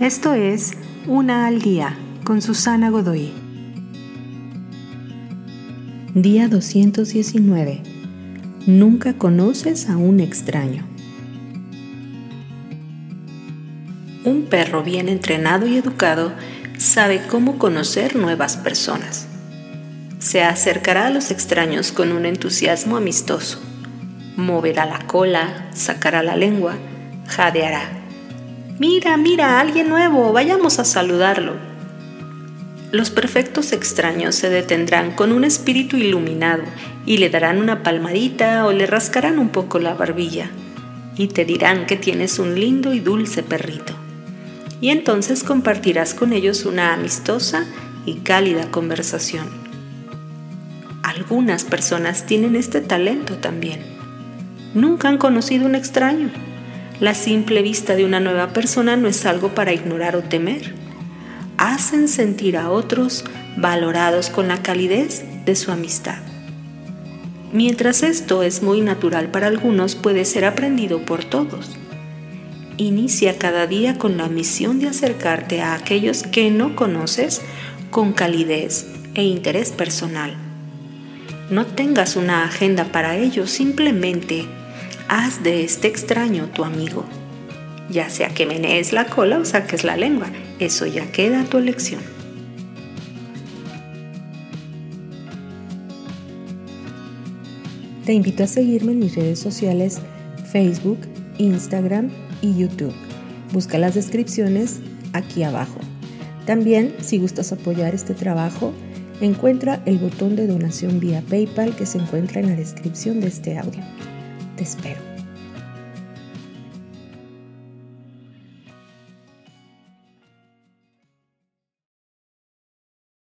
Esto es Una al Día con Susana Godoy. Día 219. Nunca conoces a un extraño. Un perro bien entrenado y educado sabe cómo conocer nuevas personas. Se acercará a los extraños con un entusiasmo amistoso. Moverá la cola, sacará la lengua, jadeará Mira, mira, alguien nuevo, vayamos a saludarlo. Los perfectos extraños se detendrán con un espíritu iluminado y le darán una palmadita o le rascarán un poco la barbilla y te dirán que tienes un lindo y dulce perrito. Y entonces compartirás con ellos una amistosa y cálida conversación. Algunas personas tienen este talento también. Nunca han conocido un extraño la simple vista de una nueva persona no es algo para ignorar o temer. Hacen sentir a otros valorados con la calidez de su amistad. Mientras esto es muy natural para algunos, puede ser aprendido por todos. Inicia cada día con la misión de acercarte a aquellos que no conoces con calidez e interés personal. No tengas una agenda para ellos, simplemente haz de este extraño tu amigo. Ya sea que menees la cola o saques la lengua, eso ya queda a tu elección. Te invito a seguirme en mis redes sociales Facebook, Instagram y YouTube. Busca las descripciones aquí abajo. También, si gustas apoyar este trabajo, encuentra el botón de donación vía PayPal que se encuentra en la descripción de este audio. Te espero.